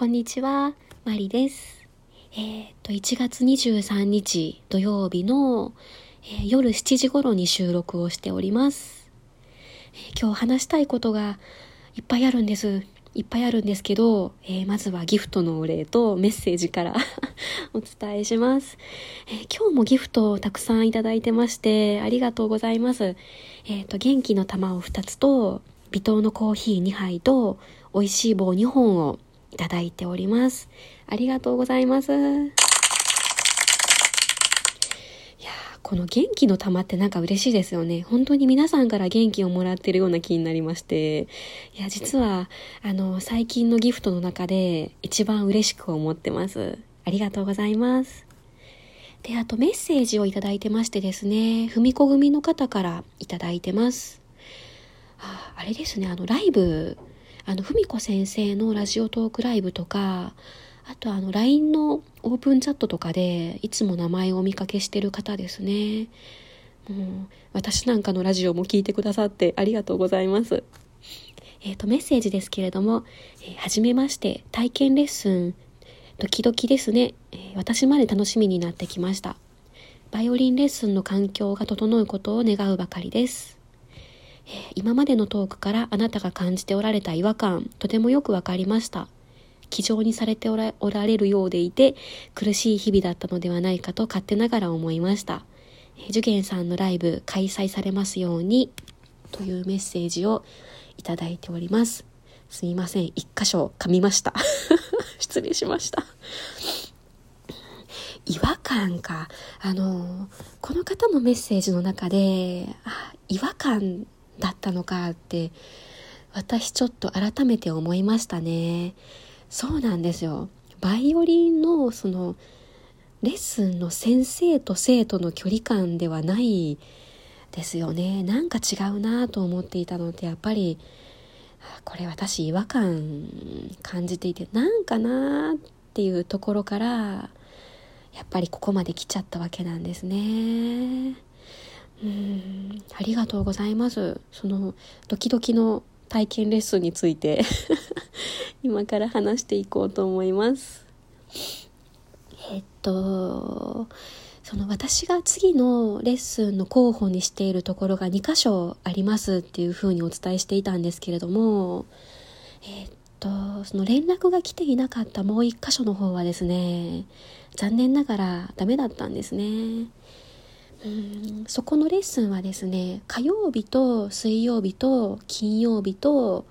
こんにちは、マリです。えーっと、1月23日土曜日の、えー夜7時頃に収録をしております。えー今日話したいことがいっぱいあるんです。いっぱいあるんですけど、えまずはギフトのお礼とメッセージから お伝えします、え今日もギフトをたくさんいただいてまして、ありがとうございます。えっと、元気の玉を2つと、微糖のコーヒー2杯と、美味しい棒2本をいただいております。ありがとうございます。いやこの元気の玉ってなんか嬉しいですよね。本当に皆さんから元気をもらってるような気になりまして。いや、実は、あの、最近のギフトの中で一番嬉しく思ってます。ありがとうございます。で、あとメッセージをいただいてましてですね、ふみこ組の方からいただいてます。ああれですね、あの、ライブ、あの、ふみこ先生のラジオトークライブとか、あとあの、LINE のオープンチャットとかで、いつも名前をお見かけしてる方ですね。もう、私なんかのラジオも聞いてくださってありがとうございます。えっ、と、メッセージですけれども、えーはじめまして、体験レッスン、ドキドキですね、えー私まで楽しみになってきました。バイオリンレッスンの環境が整うことを願うばかりです。え今までのトークからあなたが感じておられた違和感、とてもよくわかりました。気丈にされておらおられるようでいて、苦しい日々だったのではないかと勝手ながら思いました。え受験さんのライブ開催されますように、というメッセージをいただいております。すみません。一箇所噛みました。失礼しました。違和感か。あの、この方のメッセージの中で、あ、違和感だったのかって、私ちょっと改めて思いましたね。そうなんですよ。バイオリンのその、レッスンの先生と生徒の距離感ではないですよね。なんか違うなと思っていたので、やっぱり、あこれ私違和感感じていて、なんかなっていうところから、やっぱりここまで来ちゃったわけなんですね。うん、ありがとうございます。そのドキドキの体験レッスンについて 今から話していこうと思います。えっと、その私が次のレッスンの候補にしているところが2箇所ありますっていうふうにお伝えしていたんですけれども、えっと、その連絡が来ていなかったもう1箇所の方はですね、残念ながらダメだったんですね。うん。そこのレッスンはですね、火曜日と水曜日と金曜日と、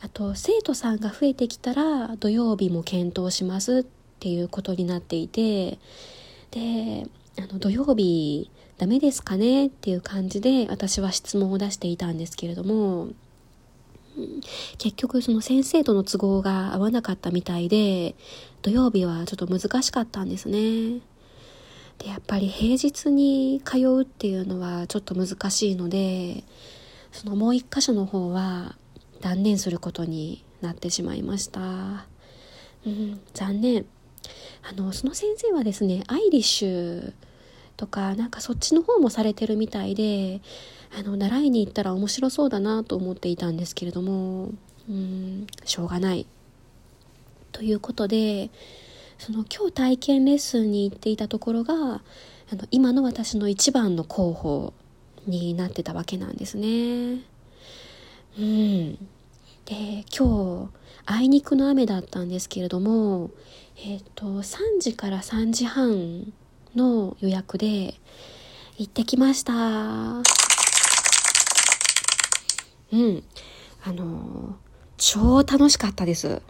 あと生徒さんが増えてきたら土曜日も検討しますっていうことになっていて、で、あの土曜日ダメですかねっていう感じで私は質問を出していたんですけれども、結局その先生との都合が合わなかったみたいで土曜日はちょっと難しかったんですね。でやっぱり平日に通うっていうのはちょっと難しいのでそのもう一箇所の方は断念することになってしまいました。うん残念。あのその先生はですねアイリッシュとかなんかそっちの方もされてるみたいであの習いに行ったら面白そうだなと思っていたんですけれどもうんしょうがない。ということでその今日体験レッスンに行っていたところがあの今の私の一番の候補になってたわけなんですね。うん。で今日あいにくの雨だったんですけれどもえっ、と3時から3時半の予約で行ってきました。うん。あの超楽しかったです。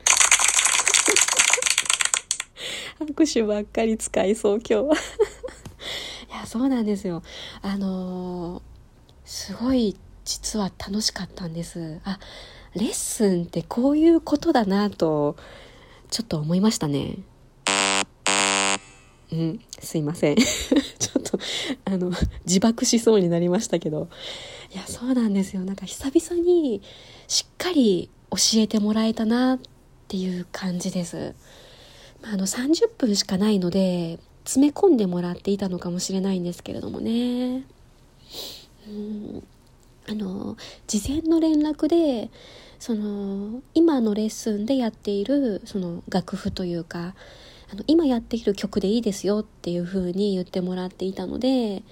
拍手ばっかり使いそう今日 いやそうなんですよ。あのすごい実は楽しかったんです。あレッスンってこういうことだなとちょっと思いましたね。うんすいません。ちょっとあの自爆しそうになりましたけど。いやそうなんですよ。なんか久々にしっかり教えてもらえたなっていう感じです。あ、の30分しかないので詰め込んでもらっていたのかもしれないんですけれどもね。うん。あの事前の連絡でその今のレッスンでやっているその楽譜というかあの今やっている曲でいいですよっていう風に言ってもらっていたので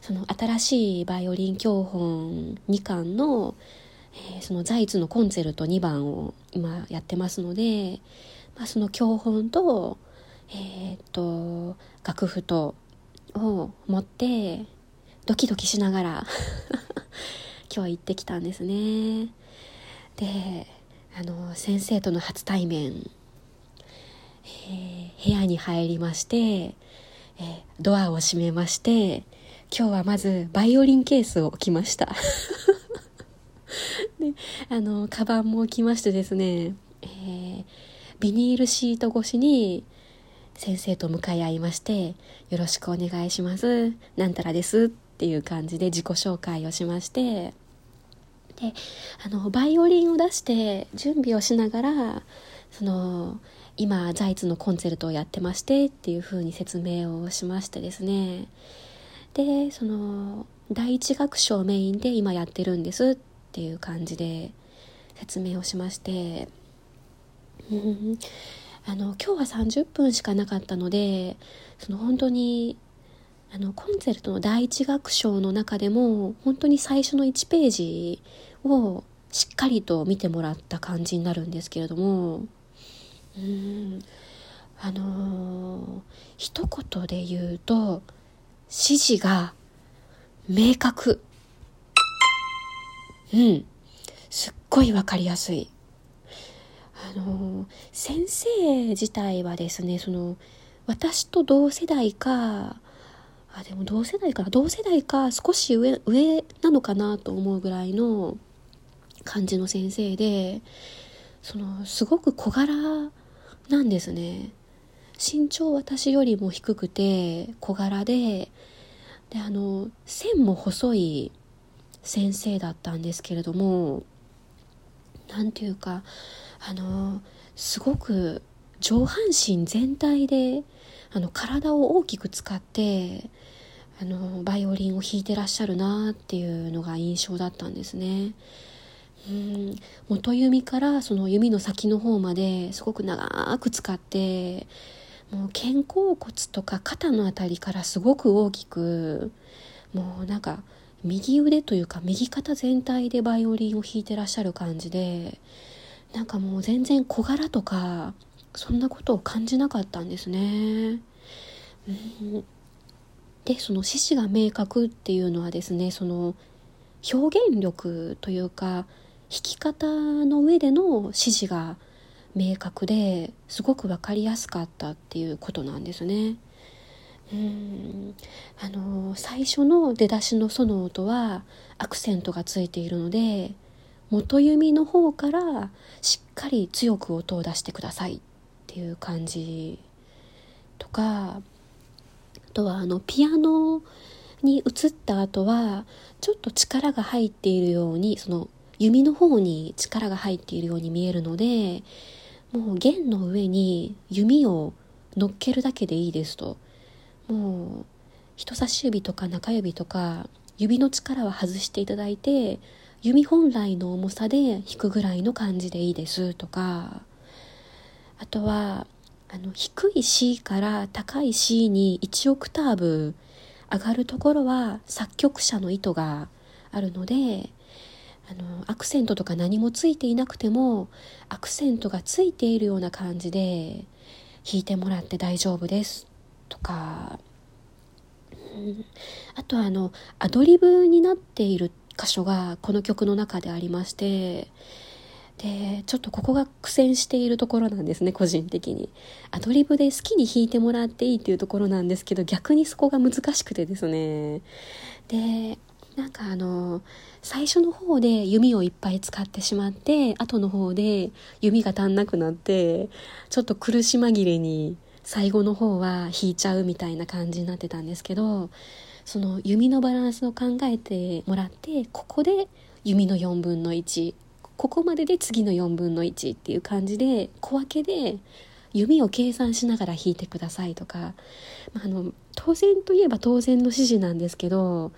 その新しいバイオリン教本2巻の、えー、そのザイツのコンチェルト2番を今やってますので、まあ、その教本と,、えー、っと楽譜とを持ってドキドキしながら 今日行ってきたんですね。であの先生との初対面、えー、部屋に入りまして、えー、ドアを閉めまして今日はまずバイオリンケースを置きました であのカバンも置きましてですね、えー、ビニールシート越しに先生と向かい合いまして「よろしくお願いします。なんたらです」っていう感じで自己紹介をしまして。であのバイオリンを出して準備をしながらその今ザイツのコンチェルトをやってましてっていう風に説明をしましてですね。でその第一楽章メインで今やってるんですっていう感じで説明をしまして。あの今日は30分しかなかったのでその本当にあのコンセルトの第一楽章の中でも本当に最初の1ページをしっかりと見てもらった感じになるんですけれどもうん。あのー、一言で言うと指示が明確。うん。すっごいわかりやすい。の先生自体はですねその私と同世代かあでも同世代かな同世代か少し上上なのかなと思うぐらいの感じの先生でそのすごく小柄なんですね。身長私よりも低くて小柄でであの線も細い先生だったんですけれども何て言うかあのすごく上半身全体であの体を大きく使ってあのバイオリンを弾いてらっしゃるなっていうのが印象だったんですね。うん元弓からその弓の先の方まですごく長く使ってもう肩甲骨とか肩の辺りからすごく大きくもうなんか右腕というか右肩全体でバイオリンを弾いてらっしゃる感じでなんかもう全然小柄とかそんなことを感じなかったんですね。うん、でその獅子が明確っていうのはですねその表現力というか弾き方の上での指示が明確ですごく分かりやすかったっていうことなんですね。うんあの最初の出だしの「ソの音はアクセントがついているので元弓の方からしっかり強く音を出してくださいっていう感じとかあとはあのピアノに移った後はちょっと力が入っているようにその弓の方に力が入っているように見えるのでもう弦の上に弓を乗っけるだけでいいですと。もう人差し指とか中指とか指の力は外していただいて弓本来の重さで弾くぐらいの感じでいいですとか。あとはあの低い C から高い C に1オクターブ上がるところは作曲者の意図があるのであのアクセントとか何もついていなくてもアクセントがついているような感じで弾いてもらって大丈夫ですとか、うん、あとあのアドリブになっている箇所がこの曲の中でありましてでちょっとここが苦戦しているところなんですね個人的に。アドリブで好きに弾いてもらっていいっていうところなんですけど逆にそこが難しくてですね。でなんかあの最初の方で弓をいっぱい使ってしまって後の方で弓が足んなくなってちょっと苦し紛れに最後の方は弾いちゃうみたいな感じになってたんですけどその弓のバランスを考えてもらってここで弓の4分の1ここまでで次の4分の1っていう感じで小分けで弓を計算しながら弾いてくださいとか、まあ、あの当然といえば当然の指示なんですけど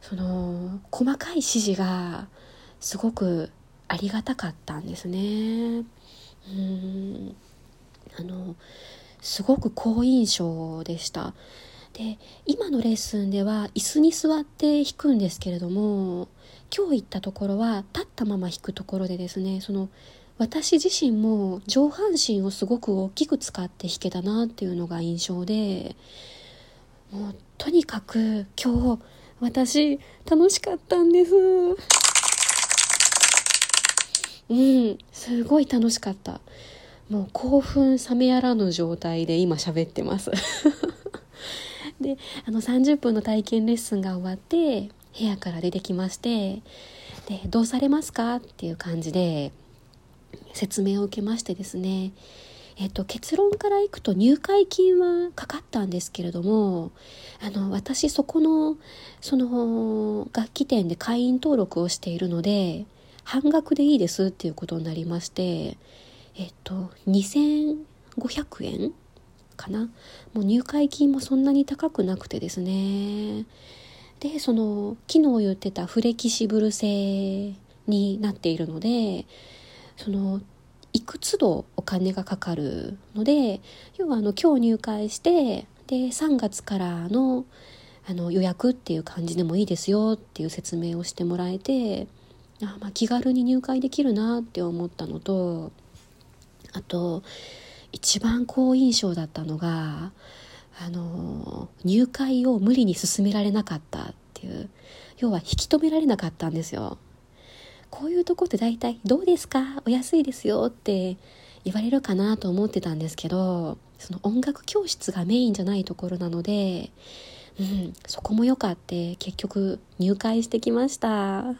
その細かい指示がすごくありがたかったんですね。うんあのすごく好印象でした。で今のレッスンでは椅子に座って弾くんですけれども今日行ったところは立ったまま弾くところでですねその私自身も上半身をすごく大きく使って弾けたなっていうのが印象でもうとにかく今日私楽しかったんです。うんすごい楽しかった。もう興奮冷めやらぬ状態で今喋ってます。であの30分の体験レッスンが終わって部屋から出てきましてでどうされますかっていう感じで説明を受けましてですねえっと、結論からいくと入会金はかかったんですけれどもあの私そこのその楽器店で会員登録をしているので半額でいいですっていうことになりましてえっと2500円かな。もう入会金もそんなに高くなくてですね。でその昨日言ってたフレキシブル製になっているのでそのいくつ度お金がかかるので要はあの今日入会してで3月からのあの予約っていう感じでもいいですよっていう説明をしてもらえてあ、まあ、気軽に入会できるなって思ったのとあと一番好印象だったのがあの入会を無理に進められなかったっていう要は引き止められなかったんですよ。こういうとこって大体「どうですか？お安いですよ」って言われるかなと思ってたんですけどその音楽教室がメインじゃないところなので、うん、そこも良かって結局入会してきました。